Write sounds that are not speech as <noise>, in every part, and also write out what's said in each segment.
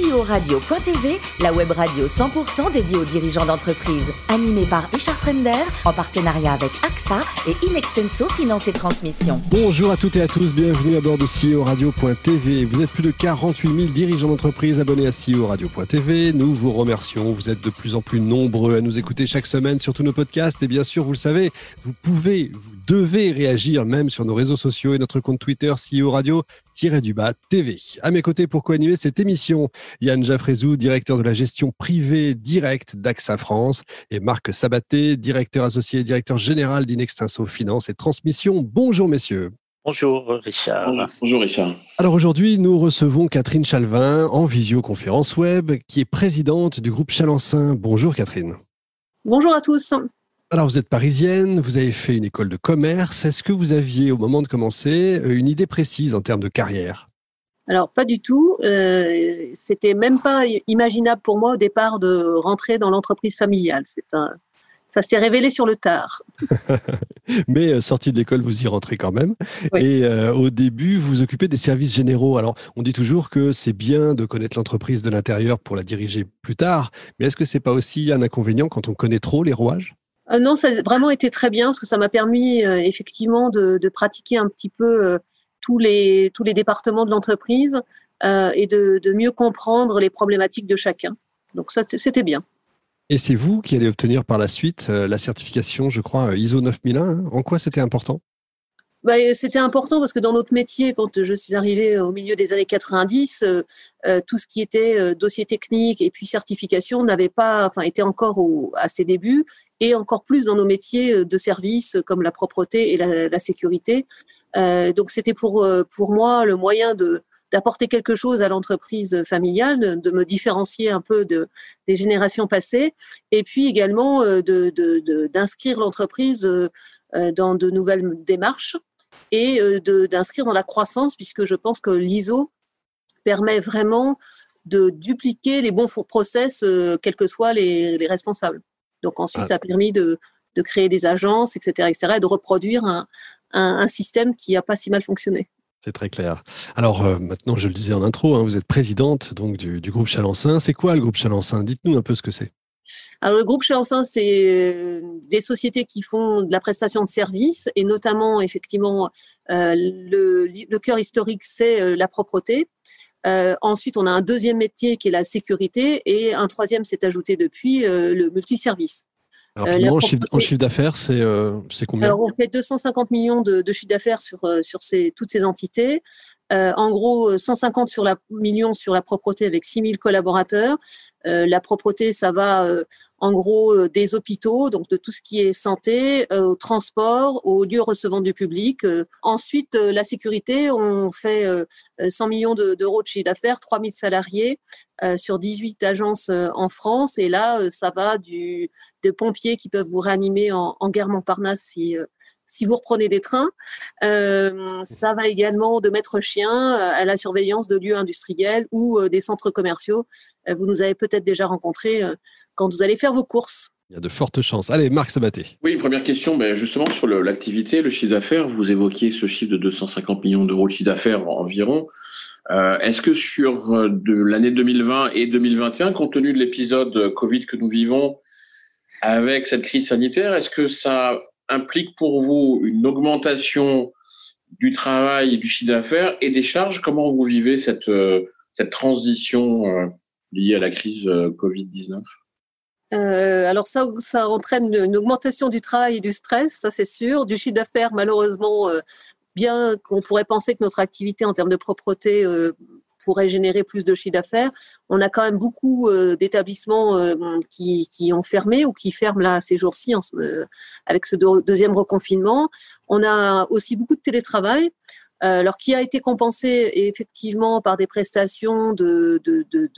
CEO-radio.tv, la web radio 100% dédiée aux dirigeants d'entreprise. Animée par Richard Fremder, en partenariat avec AXA et Inextenso Finance et Transmission. Bonjour à toutes et à tous, bienvenue à bord de CEO Radio.tv. Vous êtes plus de 48 000 dirigeants d'entreprise abonnés à CEO Radio.tv. Nous vous remercions, vous êtes de plus en plus nombreux à nous écouter chaque semaine sur tous nos podcasts. Et bien sûr, vous le savez, vous pouvez, vous devez réagir même sur nos réseaux sociaux et notre compte Twitter CEO Radio du bas TV. À mes côtés pour co-animer cette émission, Yann Jaffrezou, directeur de la gestion privée directe d'AXA France, et Marc Sabaté, directeur associé et directeur général d'Inextinso Finance et Transmission. Bonjour messieurs. Bonjour Richard. Bonjour Richard. Alors aujourd'hui, nous recevons Catherine Chalvin en visioconférence web, qui est présidente du groupe Chalençin. Bonjour Catherine. Bonjour à tous. Alors, vous êtes parisienne, vous avez fait une école de commerce. Est-ce que vous aviez, au moment de commencer, euh, une idée précise en termes de carrière? Alors, pas du tout. Euh, C'était même pas imaginable pour moi au départ de rentrer dans l'entreprise familiale. C'est un, ça s'est révélé sur le tard. <laughs> Mais euh, sortie de l'école, vous y rentrez quand même. Et euh, au début, vous occupez des services généraux. Alors, on dit toujours que c'est bien de connaître l'entreprise de l'intérieur pour la diriger plus tard. Mais est-ce que c'est pas aussi un inconvénient quand on connaît trop les rouages? Euh, non, ça a vraiment été très bien parce que ça m'a permis euh, effectivement de, pratiquer un petit peu euh, tous, les, départements de l'entreprise et de, mieux comprendre les problématiques de chacun. Donc ça, c'était bien. Et c'est vous qui allez obtenir par la suite la certification, je crois, ISO 9001. Hein. En quoi c'était important? Bah, c'était important parce que dans notre métier, quand je suis arrivée au milieu des années 90, tout ce qui était dossier technique et puis certification n'avait pas, enfin, était encore à ses débuts et encore plus dans nos métiers euh, de service euh, comme la propreté et la, sécurité. Euh, donc c'était pour, pour moi le moyen de d'apporter quelque chose à l'entreprise familiale, de me différencier un peu de, des générations passées, et puis également de, d'inscrire de, l'entreprise dans de nouvelles démarches et de, d'inscrire dans la croissance, puisque je pense que l'ISO permet vraiment de dupliquer les bons process, quels que soient les, les responsables. Donc ensuite, ah. ça a permis de, créer des agences, etc., etc., et de reproduire un, système qui n'a pas si mal fonctionné. C'est très clair. Alors euh, maintenant, je le disais en intro, hein, vous êtes présidente donc du, groupe Chalençin. C'est quoi le groupe Chalençin Dites-nous un peu ce que c'est. Alors, le groupe Chalençin, c'est euh, des sociétés qui font de la prestation de services et notamment, effectivement, euh, le, le, cœur historique, c'est la propreté. Euh, ensuite, on a un deuxième métier qui est la sécurité et un troisième s'est ajouté depuis euh, le multiservice. Alors, en, chiffre, d'affaires, c'est combien? Alors, on fait 250 millions de, de chiffre d'affaires sur, sur ces, toutes ces entités. En gros, 150 sur la, millions sur la propreté avec 6000 collaborateurs. la propreté, ça va en gros euh, des hôpitaux, donc de tout ce qui est santé, euh, au transport, aux lieux recevant du public. Euh, ensuite, la sécurité, on fait 100 millions d'euros de chiffre d'affaires, 3000 salariés sur 18 agences en France. Et là, ça va du, des pompiers qui peuvent vous réanimer en, en guerre Montparnasse si si vous reprenez des trains. Euh, ça va également de mettre chien euh, à la surveillance de lieux industriels ou euh, des centres commerciaux. vous nous avez peut-être déjà rencontrés quand vous allez faire vos courses. Il y a de fortes chances. Allez, Marc Sabaté. Oui, première question, ben justement sur l'activité, le, chiffre d'affaires. Vous évoquiez ce chiffre de 250 millions d'euros de chiffre d'affaires environ. Est-ce que sur de l'année 2020 et 2021, compte tenu de l'épisode Covid que nous vivons avec cette crise sanitaire, est-ce que ça implique pour vous une augmentation du travail du chiffre d'affaires et des charges Comment vous vivez cette, euh, cette transition euh, liée à la crise euh, Covid-19 alors ça, ça entraîne une augmentation du travail et du stress, ça c'est sûr. Du chiffre d'affaires, malheureusement, bien qu'on pourrait penser que notre activité en termes de propreté pourrait générer plus de chiffre d'affaires. On a quand même beaucoup euh, d'établissements euh, qui, qui, ont fermé ou qui ferment là ces jours-ci euh, avec ce deuxième reconfinement. On a aussi beaucoup de télétravail. alors, qui a été compensé effectivement par des prestations de, de, de,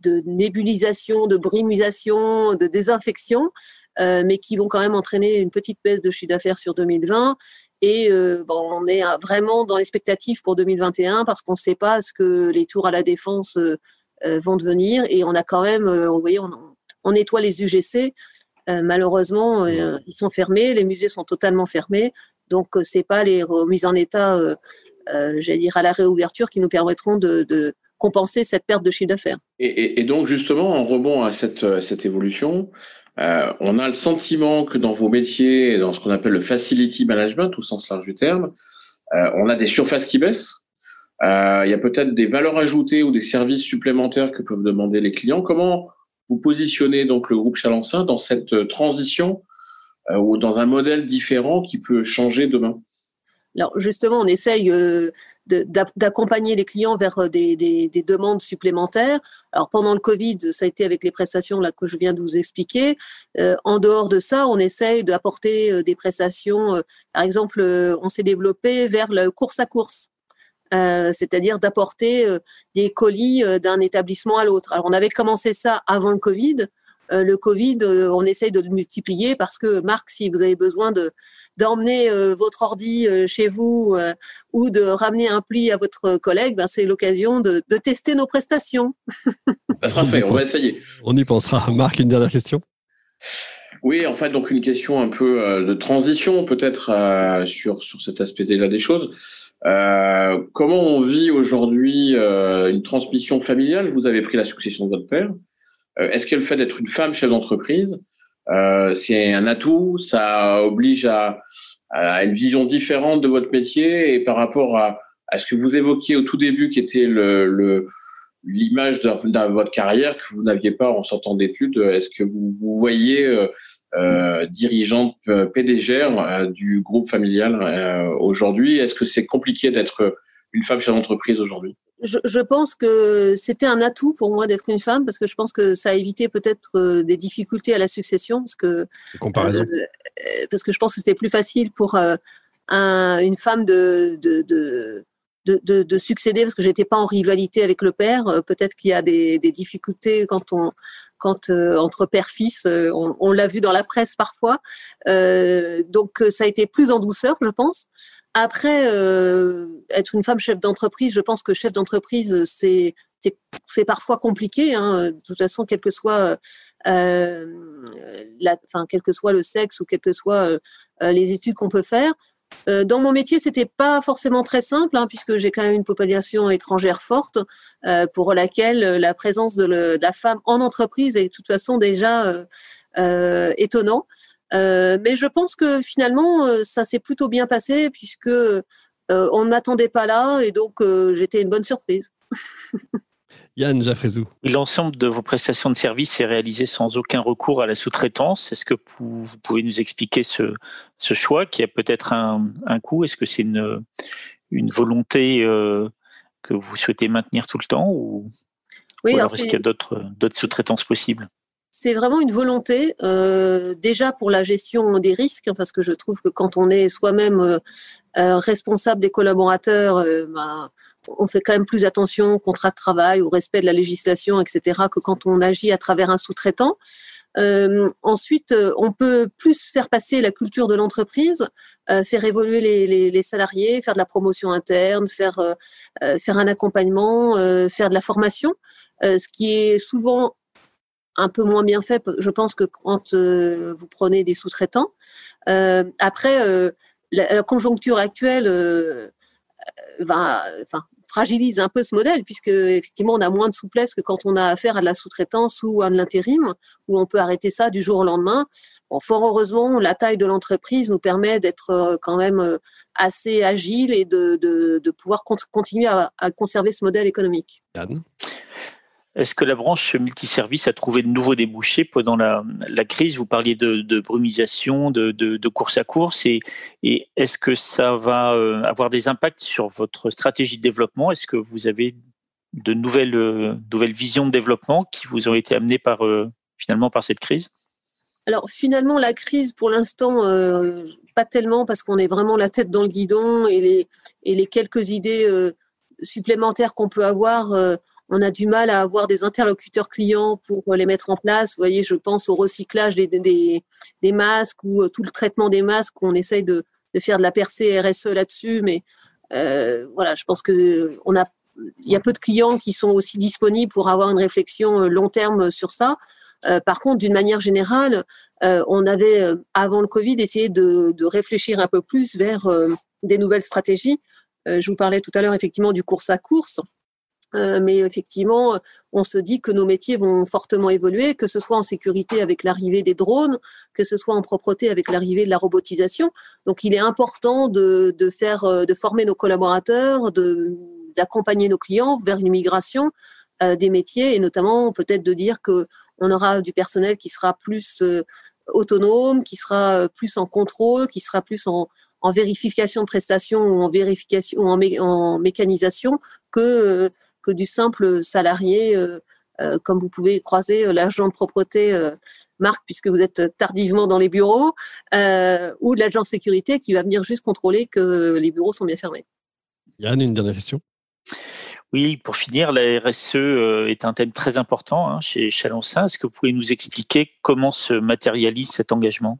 de, nébulisation, de brimisation, de désinfection, mais qui vont quand même entraîner une petite baisse de chiffre d'affaires sur 2020 et euh, bon, on est vraiment dans l'expectative pour 2021 parce qu'on ne sait pas ce que les tours à la défense euh, euh, vont devenir. Et on a quand même, vous voyez, on, on, nettoie les UGC. malheureusement, ils sont fermés, les musées sont totalement fermés. Donc, ce n'est pas les remises en état, j'allais dire, à la réouverture qui nous permettront de, de, compenser cette perte de chiffre d'affaires. Et, donc justement, en rebond à cette, cette évolution, on a le sentiment que dans vos métiers, dans ce qu'on appelle le facility management au sens large du terme, on a des surfaces qui baissent. il y a peut-être des valeurs ajoutées ou des services supplémentaires que peuvent demander les clients. Comment vous positionnez donc le groupe Chalençon dans cette transition ou dans un modèle différent qui peut changer demain? Alors justement, on essaye euh, d'accompagner les clients vers euh, des, demandes supplémentaires. Alors pendant le Covid, ça a été avec les prestations là que je viens de vous expliquer. Euh, en dehors de ça, on essaye d'apporter des prestations. par exemple, on s'est développé vers la course à course. c'est-à-dire d'apporter des colis d'un établissement à l'autre. Alors on avait commencé ça avant le Covid. Euh, le Covid, euh, on essaye de le multiplier parce que, Marc, si vous avez besoin de d'emmener euh, votre ordi chez vous ou de ramener un pli à votre collègue, ben, c'est l'occasion de, tester nos prestations. Ça sera fait, on, va essayer. On y pensera. Marc, une dernière question? Oui, en fait, donc une question un peu de transition peut-être sur, sur cet aspect-là des choses. comment on vit aujourd'hui une transmission familiale? Vous avez pris la succession de votre père. Euh, est-ce que le fait d'être une femme chef d'entreprise, euh, c'est un atout? Ça oblige à, une vision différente de votre métier et par rapport à, ce que vous évoquiez au tout début, qui était le, l'image de, votre carrière que vous n'aviez pas en sortant d'études? Est-ce que vous, vous voyez euh, dirigeante PDG du groupe familial aujourd'hui? Est-ce que c'est compliqué d'être une femme chef d'entreprise aujourd'hui je, pense que c'était un atout pour moi d'être une femme parce que je pense que ça a évité peut-être euh, des difficultés à la succession parce que comparaison. Euh, euh, parce que je pense que c'était plus facile pour une femme de de, de, de, succéder parce que j'étais pas en rivalité avec le père. Peut-être qu'il y a des, des, difficultés quand on quand entre père-fils, on, on l'a vu dans la presse parfois. donc ça a été plus en douceur, je pense. Après, euh, être une femme chef d'entreprise, je pense que chef d'entreprise, c'est c'est parfois compliqué. Hein. De toute façon, quel que soit euh, la, quel que soit le sexe ou quel que euh, les études qu'on peut faire. Dans mon métier, c'était pas forcément très simple, hein, puisque j'ai quand même une population étrangère forte, pour laquelle la présence de, la femme en entreprise est de toute façon déjà étonnant. Euh, mais je pense que finalement, euh, ça s'est plutôt bien passé puisque euh, on ne m'attendait pas là et donc j'étais une bonne surprise. <laughs> Yann Jaffrezou. L'ensemble de vos prestations de services est réalisé sans aucun recours à la sous-traitance. Est-ce que vous, pouvez nous expliquer ce, ce choix qui a peut-être un, un coût? Est-ce que c'est une, une volonté que vous souhaitez maintenir tout le temps ou, oui, alors, est-ce qu'il y a d'autres sous-traitances possibles? C'est vraiment une volonté, euh, déjà pour la gestion des risques, hein, parce que je trouve que quand on est soi-même euh, euh, responsable des collaborateurs, bah, on fait quand même plus attention au contrat de travail, au respect de la législation, etc., que quand on agit à travers un sous-traitant. ensuite, on peut plus faire passer la culture de l'entreprise, faire évoluer les, les, salariés, faire de la promotion interne, faire, faire un accompagnement, faire de la formation, ce qui est souvent un peu moins bien fait, je pense, que quand euh, vous prenez des sous-traitants. Euh, après, euh, la, conjoncture actuelle va, enfin, fragilise un peu ce modèle, puisque effectivement, on a moins de souplesse que quand on a affaire à de la sous-traitance ou à de l'intérim, où on peut arrêter ça du jour au lendemain. Bon, fort heureusement, la taille de l'entreprise nous permet d'être quand même assez agile et de, de, pouvoir continuer à, à, conserver ce modèle économique. Est-ce que la branche multiservice a trouvé de nouveaux débouchés pendant la, crise? Vous parliez de, brumisation, de, course à course, et, est-ce que ça va euh, avoir des impacts sur votre stratégie de développement? Est-ce que vous avez de nouvelles, euh, nouvelles visions de développement qui vous ont été amenées par, euh, finalement par cette crise? Alors finalement, la crise, pour l'instant, pas tellement parce qu'on est vraiment la tête dans le guidon et les, et les quelques idées supplémentaires qu'on peut avoir, on a du mal à avoir des interlocuteurs clients pour les mettre en place. Vous voyez, je pense au recyclage des, des, masques ou euh, tout le traitement des masques. On essaye de, faire de la percée RSE là-dessus, mais euh, voilà, je pense que on a, il y a peu de clients qui sont aussi disponibles pour avoir une réflexion euh, long terme sur ça. par contre, d'une manière générale, on avait, avant le Covid, essayé de, de réfléchir un peu plus vers des nouvelles stratégies. je vous parlais tout à l'heure effectivement du course à course. Euh, mais effectivement, on se dit que nos métiers vont fortement évoluer, que ce soit en sécurité avec l'arrivée des drones, que ce soit en propreté avec l'arrivée de la robotisation. Donc, il est important de, faire, euh, de former nos collaborateurs, d'accompagner nos clients vers une migration euh, des métiers et notamment peut-être de dire que on aura du personnel qui sera plus autonome, qui sera plus en contrôle, qui sera plus en, vérification de prestations ou en vérification ou en, mécanisation que du simple salarié, euh, euh, comme vous pouvez croiser euh, l'agent de propreté, Marc, puisque vous êtes tardivement dans les bureaux, ou l'agent de sécurité qui va venir juste contrôler que les bureaux sont bien fermés. Yann, une dernière question? Oui, pour finir, la RSE est un thème très important hein, chez Chalonsin. Est-ce que vous pouvez nous expliquer comment se matérialise cet engagement?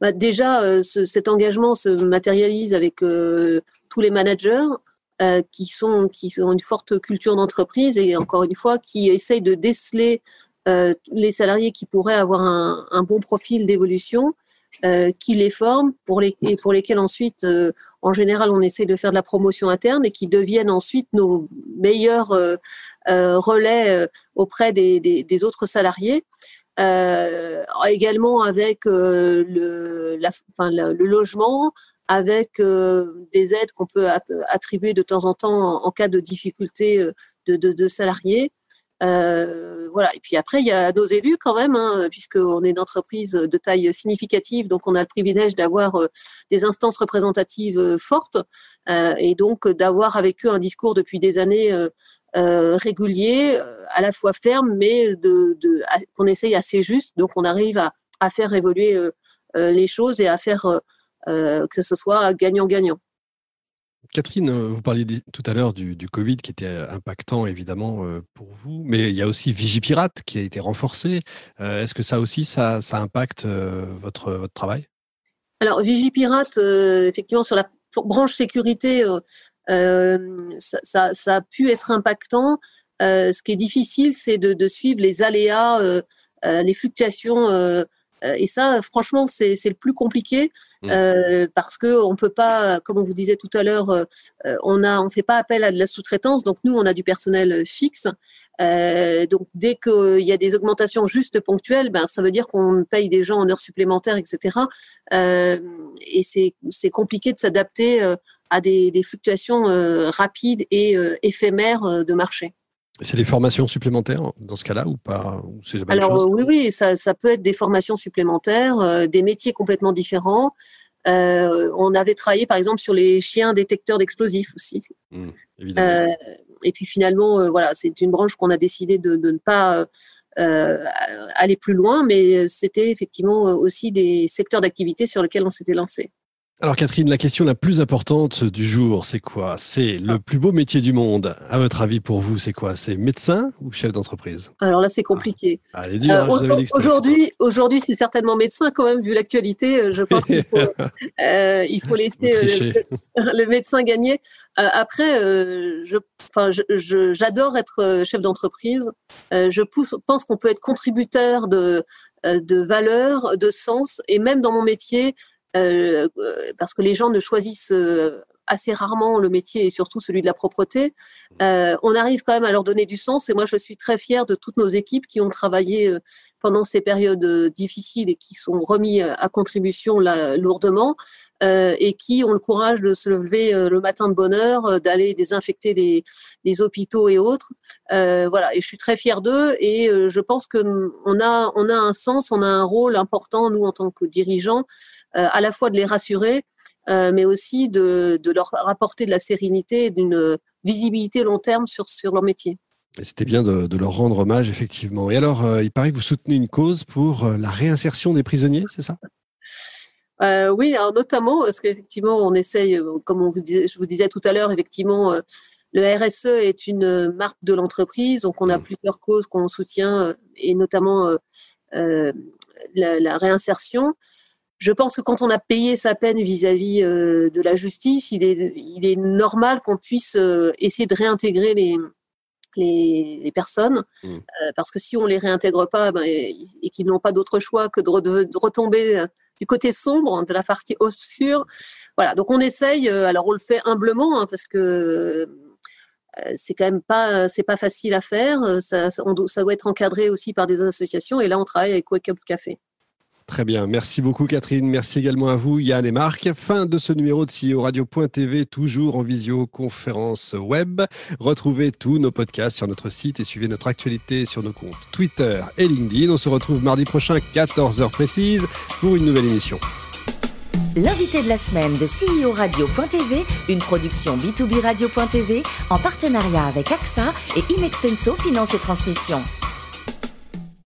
Bah, Déjà, cet engagement se matérialise avec tous les managers, euh, qui, sont, qui ont une forte culture d'entreprise et encore une fois qui essayent de déceler euh, les salariés qui pourraient avoir un, un bon profil d'évolution, euh, qui les forment pour les, et pour lesquels ensuite, euh, en général, on essaie de faire de la promotion interne et qui deviennent ensuite nos meilleurs euh, relais auprès des, des, des, autres salariés. Également avec le, la, enfin, le, logement, avec euh, des aides qu'on peut attribuer de temps en temps en, cas de difficulté euh, de, de, de salariés. Euh, voilà. Et puis après, il y a nos élus quand même, hein, puisqu'on est une entreprise de taille significative, donc on a le privilège d'avoir euh, des instances représentatives fortes et donc d'avoir avec eux un discours depuis des années régulier, à la fois ferme, mais de, de qu'on essaye assez juste. Donc on arrive à, à faire évoluer les choses et à faire euh, que ce soit gagnant-gagnant. Catherine, euh, vous parliez tout à l'heure du, Covid qui était euh, impactant évidemment pour vous, mais il y a aussi Vigipirate qui a été renforcé. Est-ce que ça aussi, ça, impacte votre, travail? Alors Vigipirate, effectivement, sur la branche sécurité, ça, a pu être impactant. ce qui est difficile, c'est de, suivre les aléas, les fluctuations euh, et ça, franchement, c'est le plus compliqué mmh. euh, parce que on peut pas, comme on vous disait tout à l'heure, euh, on a, on fait pas appel à de la sous-traitance. Donc nous, on a du personnel fixe. donc dès qu'il y a des augmentations juste ponctuelles, ben ça veut dire qu'on paye des gens en heures supplémentaires, etc. et c'est compliqué de s'adapter à des, des fluctuations rapides et éphémères de marché. C'est des formations supplémentaires dans ce cas-là ou pas Alors oui, oui, ça, ça, peut être des formations supplémentaires, euh, des métiers complètement différents. Euh, on avait travaillé par exemple sur les chiens détecteurs d'explosifs aussi. Mmh, euh, et puis finalement, voilà, c'est une branche qu'on a décidé de, de ne pas aller plus loin, mais c'était effectivement aussi des secteurs d'activité sur lesquels on s'était lancé. Alors Catherine, la question la plus importante du jour, c'est quoi? C'est le plus beau métier du monde. À votre avis, pour vous, c'est quoi? C'est médecin ou chef d'entreprise? Alors là, c'est compliqué. Ah, dur, euh, aujourd'hui, aujourd'hui, c'est certainement médecin quand même, vu l'actualité. Euh, je pense qu'il faut, <laughs> euh, il faut laisser le, médecin gagner. après, je, j'adore être chef d'entreprise. je pousse, pense qu'on peut être contributeur de, de valeur, de sens, et même dans mon métier. Euh, parce que les gens ne choisissent euh, assez rarement le métier et surtout celui de la propreté, euh, on arrive quand même à leur donner du sens. Et moi, je suis très fière de toutes nos équipes qui ont travaillé pendant ces périodes difficiles et qui sont remis à contribution là, lourdement et qui ont le courage de se lever le matin de bonne heure, d'aller désinfecter les, les, hôpitaux et autres. voilà, et je suis très fière d'eux et je pense que on a, on a un sens, on a un rôle important, nous, en tant que dirigeants, euh, à la fois de les rassurer, euh, mais aussi de, leur apporter de la sérénité et d'une visibilité long terme sur, sur leur métier. C'était bien de, leur rendre hommage, effectivement. Et alors, euh, il paraît que vous soutenez une cause pour la réinsertion des prisonniers, c'est ça? Oui, alors notamment parce qu'effectivement, on essaye, comme on vous je vous disais tout à l'heure, effectivement, le RSE est une marque de l'entreprise, donc on a mmh. plusieurs causes qu'on soutient, et notamment la, réinsertion. Je pense que quand on a payé sa peine vis-à-vis euh, de la justice, il est, il est normal qu'on puisse euh, essayer de réintégrer les, les, personnes, mmh. euh, parce que si on les réintègre pas ben, et, qu'ils n'ont pas d'autre choix que de, retomber du côté sombre, de la partie obscure, voilà. Donc on essaye. alors on le fait humblement, hein, parce que c'est quand même pas, c'est pas facile à faire. Ça, ça, doit être encadré aussi par des associations. Et là, on travaille avec Wake Up Café. Très bien. Merci beaucoup, Catherine. Merci également à vous, Yann et Marc. Fin de ce numéro de CEO Radio.tv, toujours en visioconférence web. Retrouvez tous nos podcasts sur notre site et suivez notre actualité sur nos comptes Twitter et LinkedIn. On se retrouve mardi prochain, 14h précise, pour une nouvelle émission. L'invité de la semaine de CEO Radio.tv, une production B2B Radio.tv en partenariat avec AXA et Inextenso Finance et Transmission.